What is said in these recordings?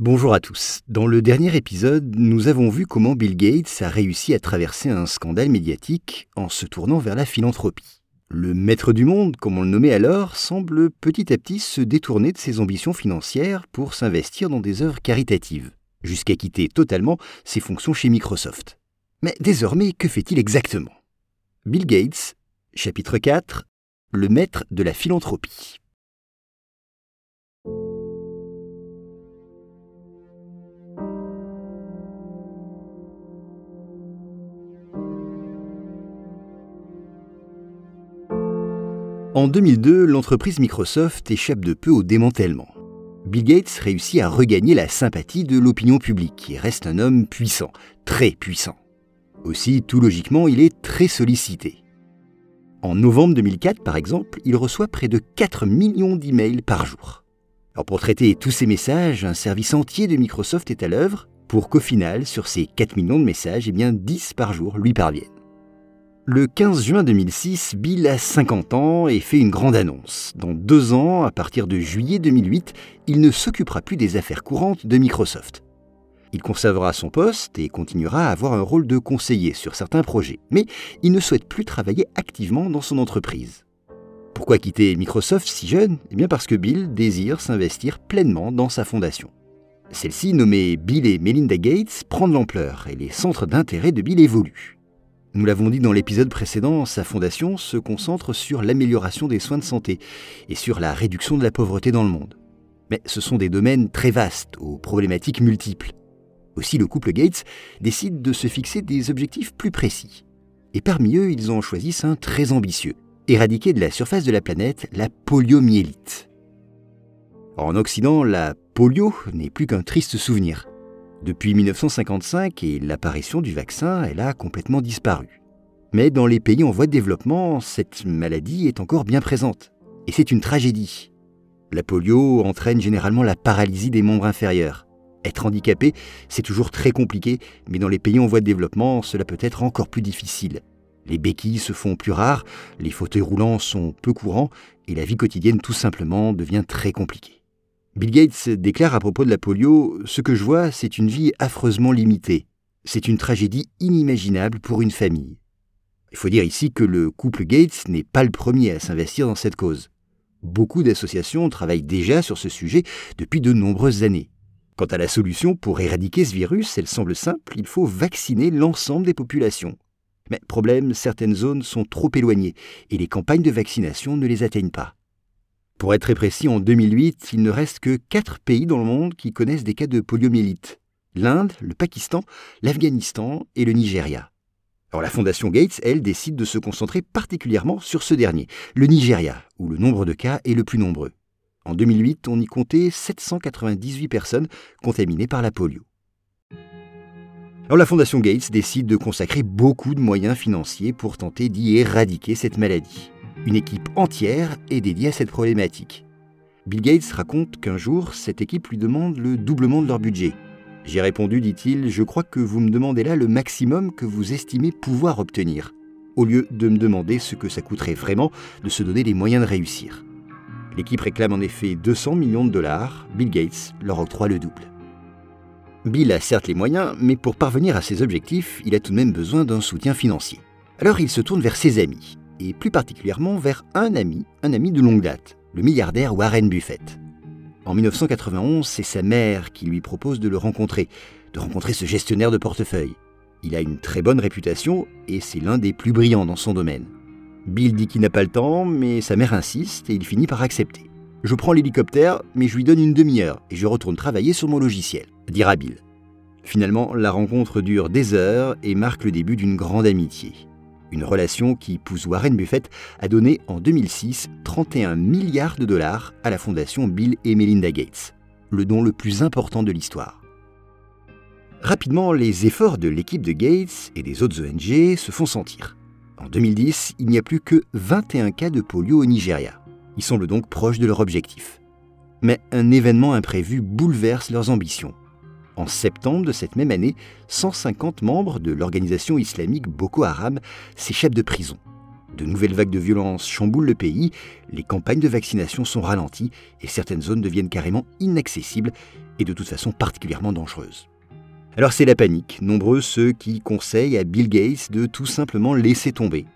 Bonjour à tous. Dans le dernier épisode, nous avons vu comment Bill Gates a réussi à traverser un scandale médiatique en se tournant vers la philanthropie. Le maître du monde, comme on le nommait alors, semble petit à petit se détourner de ses ambitions financières pour s'investir dans des œuvres caritatives, jusqu'à quitter totalement ses fonctions chez Microsoft. Mais désormais, que fait-il exactement? Bill Gates, chapitre 4, le maître de la philanthropie. En 2002, l'entreprise Microsoft échappe de peu au démantèlement. Bill Gates réussit à regagner la sympathie de l'opinion publique et reste un homme puissant, très puissant. Aussi, tout logiquement, il est très sollicité. En novembre 2004, par exemple, il reçoit près de 4 millions d'emails par jour. Pour traiter tous ces messages, un service entier de Microsoft est à l'œuvre pour qu'au final, sur ces 4 millions de messages, eh bien 10 par jour lui parviennent. Le 15 juin 2006, Bill a 50 ans et fait une grande annonce. Dans deux ans, à partir de juillet 2008, il ne s'occupera plus des affaires courantes de Microsoft. Il conservera son poste et continuera à avoir un rôle de conseiller sur certains projets, mais il ne souhaite plus travailler activement dans son entreprise. Pourquoi quitter Microsoft si jeune? Eh bien parce que Bill désire s'investir pleinement dans sa fondation. Celle-ci, nommée Bill et Melinda Gates, prend de l'ampleur et les centres d'intérêt de Bill évoluent. Nous l'avons dit dans l'épisode précédent, sa fondation se concentre sur l'amélioration des soins de santé et sur la réduction de la pauvreté dans le monde. Mais ce sont des domaines très vastes, aux problématiques multiples. Aussi, le couple Gates décide de se fixer des objectifs plus précis. Et parmi eux, ils en choisissent un très ambitieux, éradiquer de la surface de la planète la poliomyélite. En Occident, la polio n'est plus qu'un triste souvenir. Depuis 1955 et l'apparition du vaccin, elle a complètement disparu. Mais dans les pays en voie de développement, cette maladie est encore bien présente. Et c'est une tragédie. La polio entraîne généralement la paralysie des membres inférieurs. Être handicapé, c'est toujours très compliqué, mais dans les pays en voie de développement, cela peut être encore plus difficile. Les béquilles se font plus rares, les fauteuils roulants sont peu courants, et la vie quotidienne tout simplement devient très compliquée. Bill Gates déclare à propos de la polio Ce que je vois, c'est une vie affreusement limitée. C'est une tragédie inimaginable pour une famille. Il faut dire ici que le couple Gates n'est pas le premier à s'investir dans cette cause. Beaucoup d'associations travaillent déjà sur ce sujet depuis de nombreuses années. Quant à la solution pour éradiquer ce virus, elle semble simple, il faut vacciner l'ensemble des populations. Mais problème, certaines zones sont trop éloignées et les campagnes de vaccination ne les atteignent pas. Pour être très précis, en 2008, il ne reste que 4 pays dans le monde qui connaissent des cas de poliomyélite. L'Inde, le Pakistan, l'Afghanistan et le Nigeria. Alors la Fondation Gates, elle, décide de se concentrer particulièrement sur ce dernier, le Nigeria, où le nombre de cas est le plus nombreux. En 2008, on y comptait 798 personnes contaminées par la polio. Alors la Fondation Gates décide de consacrer beaucoup de moyens financiers pour tenter d'y éradiquer cette maladie. Une équipe entière est dédiée à cette problématique. Bill Gates raconte qu'un jour, cette équipe lui demande le doublement de leur budget. J'ai répondu, dit-il, je crois que vous me demandez là le maximum que vous estimez pouvoir obtenir, au lieu de me demander ce que ça coûterait vraiment de se donner les moyens de réussir. L'équipe réclame en effet 200 millions de dollars, Bill Gates leur octroie le double. Bill a certes les moyens, mais pour parvenir à ses objectifs, il a tout de même besoin d'un soutien financier. Alors il se tourne vers ses amis, et plus particulièrement vers un ami, un ami de longue date, le milliardaire Warren Buffett. En 1991, c'est sa mère qui lui propose de le rencontrer, de rencontrer ce gestionnaire de portefeuille. Il a une très bonne réputation et c'est l'un des plus brillants dans son domaine. Bill dit qu'il n'a pas le temps, mais sa mère insiste et il finit par accepter. Je prends l'hélicoptère, mais je lui donne une demi-heure et je retourne travailler sur mon logiciel, dira Bill. Finalement, la rencontre dure des heures et marque le début d'une grande amitié. Une relation qui pousse Warren Buffett à donner en 2006 31 milliards de dollars à la fondation Bill et Melinda Gates, le don le plus important de l'histoire. Rapidement, les efforts de l'équipe de Gates et des autres ONG se font sentir. En 2010, il n'y a plus que 21 cas de polio au Nigeria. Ils semblent donc proches de leur objectif. Mais un événement imprévu bouleverse leurs ambitions. En septembre de cette même année, 150 membres de l'organisation islamique Boko Haram s'échappent de prison. De nouvelles vagues de violence chamboulent le pays, les campagnes de vaccination sont ralenties et certaines zones deviennent carrément inaccessibles et de toute façon particulièrement dangereuses. Alors c'est la panique, nombreux ceux qui conseillent à Bill Gates de tout simplement laisser tomber.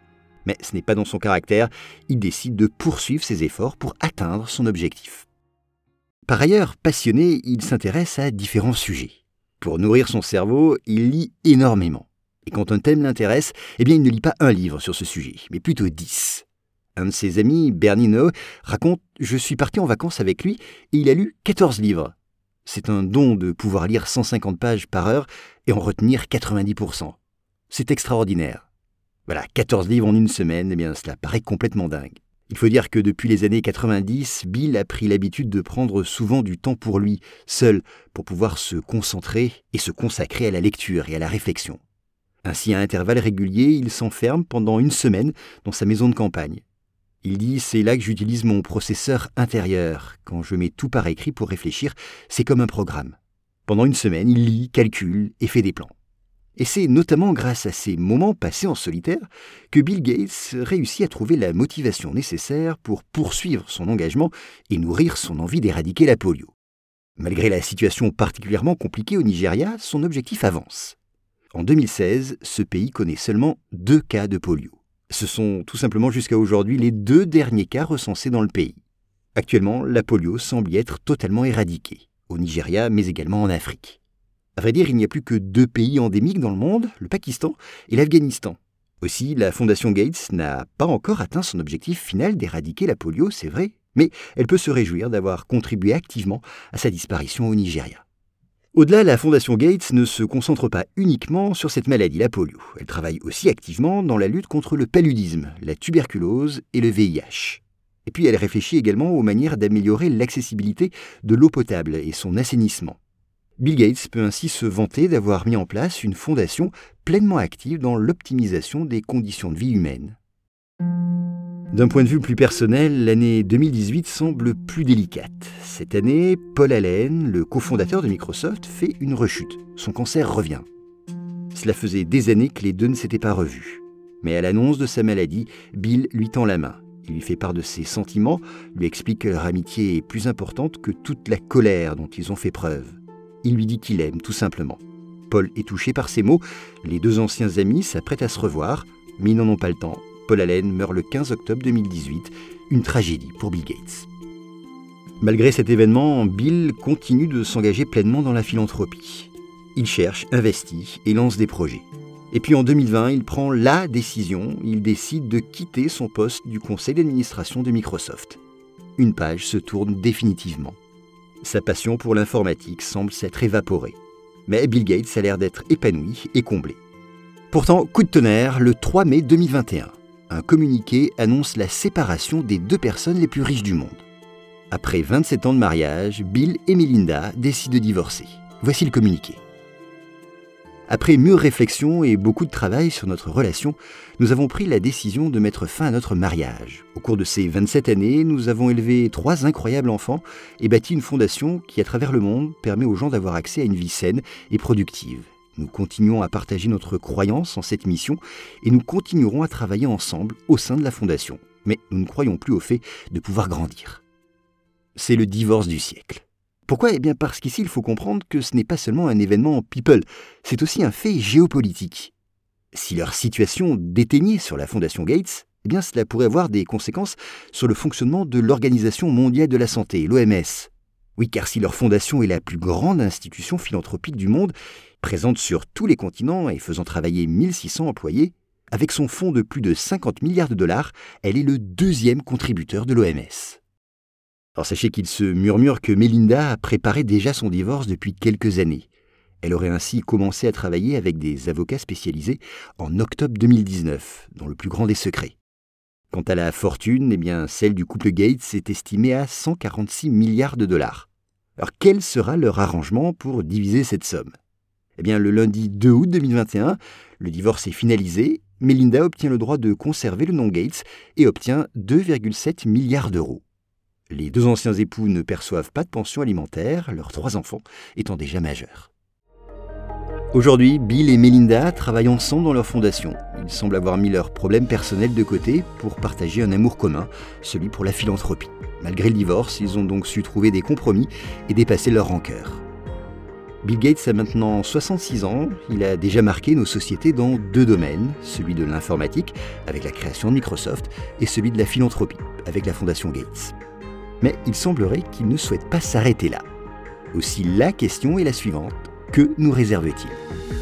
Mais ce n'est pas dans son caractère, il décide de poursuivre ses efforts pour atteindre son objectif. Par ailleurs, passionné, il s'intéresse à différents sujets. Pour nourrir son cerveau, il lit énormément. Et quand un thème l'intéresse, eh bien il ne lit pas un livre sur ce sujet, mais plutôt dix. Un de ses amis, Bernie No, raconte Je suis parti en vacances avec lui et il a lu 14 livres. C'est un don de pouvoir lire 150 pages par heure et en retenir 90%. C'est extraordinaire. Voilà, 14 livres en une semaine, eh bien cela paraît complètement dingue. Il faut dire que depuis les années 90, Bill a pris l'habitude de prendre souvent du temps pour lui, seul, pour pouvoir se concentrer et se consacrer à la lecture et à la réflexion. Ainsi, à intervalles réguliers, il s'enferme pendant une semaine dans sa maison de campagne. Il dit C'est là que j'utilise mon processeur intérieur. Quand je mets tout par écrit pour réfléchir, c'est comme un programme. Pendant une semaine, il lit, calcule et fait des plans. Et c'est notamment grâce à ces moments passés en solitaire que Bill Gates réussit à trouver la motivation nécessaire pour poursuivre son engagement et nourrir son envie d'éradiquer la polio. Malgré la situation particulièrement compliquée au Nigeria, son objectif avance. En 2016, ce pays connaît seulement deux cas de polio. Ce sont tout simplement jusqu'à aujourd'hui les deux derniers cas recensés dans le pays. Actuellement, la polio semble y être totalement éradiquée, au Nigeria mais également en Afrique. À vrai dire, il n'y a plus que deux pays endémiques dans le monde, le Pakistan et l'Afghanistan. Aussi, la Fondation Gates n'a pas encore atteint son objectif final d'éradiquer la polio, c'est vrai, mais elle peut se réjouir d'avoir contribué activement à sa disparition au Nigeria. Au-delà, la Fondation Gates ne se concentre pas uniquement sur cette maladie, la polio. Elle travaille aussi activement dans la lutte contre le paludisme, la tuberculose et le VIH. Et puis elle réfléchit également aux manières d'améliorer l'accessibilité de l'eau potable et son assainissement. Bill Gates peut ainsi se vanter d'avoir mis en place une fondation pleinement active dans l'optimisation des conditions de vie humaines. D'un point de vue plus personnel, l'année 2018 semble plus délicate. Cette année, Paul Allen, le cofondateur de Microsoft, fait une rechute. Son cancer revient. Cela faisait des années que les deux ne s'étaient pas revus. Mais à l'annonce de sa maladie, Bill lui tend la main. Il lui fait part de ses sentiments, lui explique que leur amitié est plus importante que toute la colère dont ils ont fait preuve. Il lui dit qu'il aime, tout simplement. Paul est touché par ces mots. Les deux anciens amis s'apprêtent à se revoir, mais ils n'en ont pas le temps Paul Allen meurt le 15 octobre 2018, une tragédie pour Bill Gates. Malgré cet événement, Bill continue de s'engager pleinement dans la philanthropie. Il cherche, investit et lance des projets. Et puis en 2020, il prend la décision, il décide de quitter son poste du conseil d'administration de Microsoft. Une page se tourne définitivement. Sa passion pour l'informatique semble s'être évaporée. Mais Bill Gates a l'air d'être épanoui et comblé. Pourtant, coup de tonnerre, le 3 mai 2021 un communiqué annonce la séparation des deux personnes les plus riches du monde. Après 27 ans de mariage, Bill et Melinda décident de divorcer. Voici le communiqué. Après mûre réflexion et beaucoup de travail sur notre relation, nous avons pris la décision de mettre fin à notre mariage. Au cours de ces 27 années, nous avons élevé trois incroyables enfants et bâti une fondation qui, à travers le monde, permet aux gens d'avoir accès à une vie saine et productive. Nous continuons à partager notre croyance en cette mission et nous continuerons à travailler ensemble au sein de la Fondation. Mais nous ne croyons plus au fait de pouvoir grandir. C'est le divorce du siècle. Pourquoi? Eh bien parce qu'ici il faut comprendre que ce n'est pas seulement un événement people, c'est aussi un fait géopolitique. Si leur situation déteignait sur la Fondation Gates, eh cela pourrait avoir des conséquences sur le fonctionnement de l'Organisation mondiale de la santé, l'OMS. Oui, car si leur fondation est la plus grande institution philanthropique du monde, Présente sur tous les continents et faisant travailler 1600 employés, avec son fonds de plus de 50 milliards de dollars, elle est le deuxième contributeur de l'OMS. Alors sachez qu'il se murmure que Melinda a préparé déjà son divorce depuis quelques années. Elle aurait ainsi commencé à travailler avec des avocats spécialisés en octobre 2019, dans le plus grand des secrets. Quant à la fortune, eh bien, celle du couple Gates est estimée à 146 milliards de dollars. Alors quel sera leur arrangement pour diviser cette somme? Eh bien, le lundi 2 août 2021, le divorce est finalisé. Melinda obtient le droit de conserver le nom Gates et obtient 2,7 milliards d'euros. Les deux anciens époux ne perçoivent pas de pension alimentaire, leurs trois enfants étant déjà majeurs. Aujourd'hui, Bill et Melinda travaillent ensemble dans leur fondation. Ils semblent avoir mis leurs problèmes personnels de côté pour partager un amour commun, celui pour la philanthropie. Malgré le divorce, ils ont donc su trouver des compromis et dépasser leur rancœur. Bill Gates a maintenant 66 ans, il a déjà marqué nos sociétés dans deux domaines, celui de l'informatique, avec la création de Microsoft, et celui de la philanthropie, avec la fondation Gates. Mais il semblerait qu'il ne souhaite pas s'arrêter là. Aussi la question est la suivante, que nous réserve-t-il?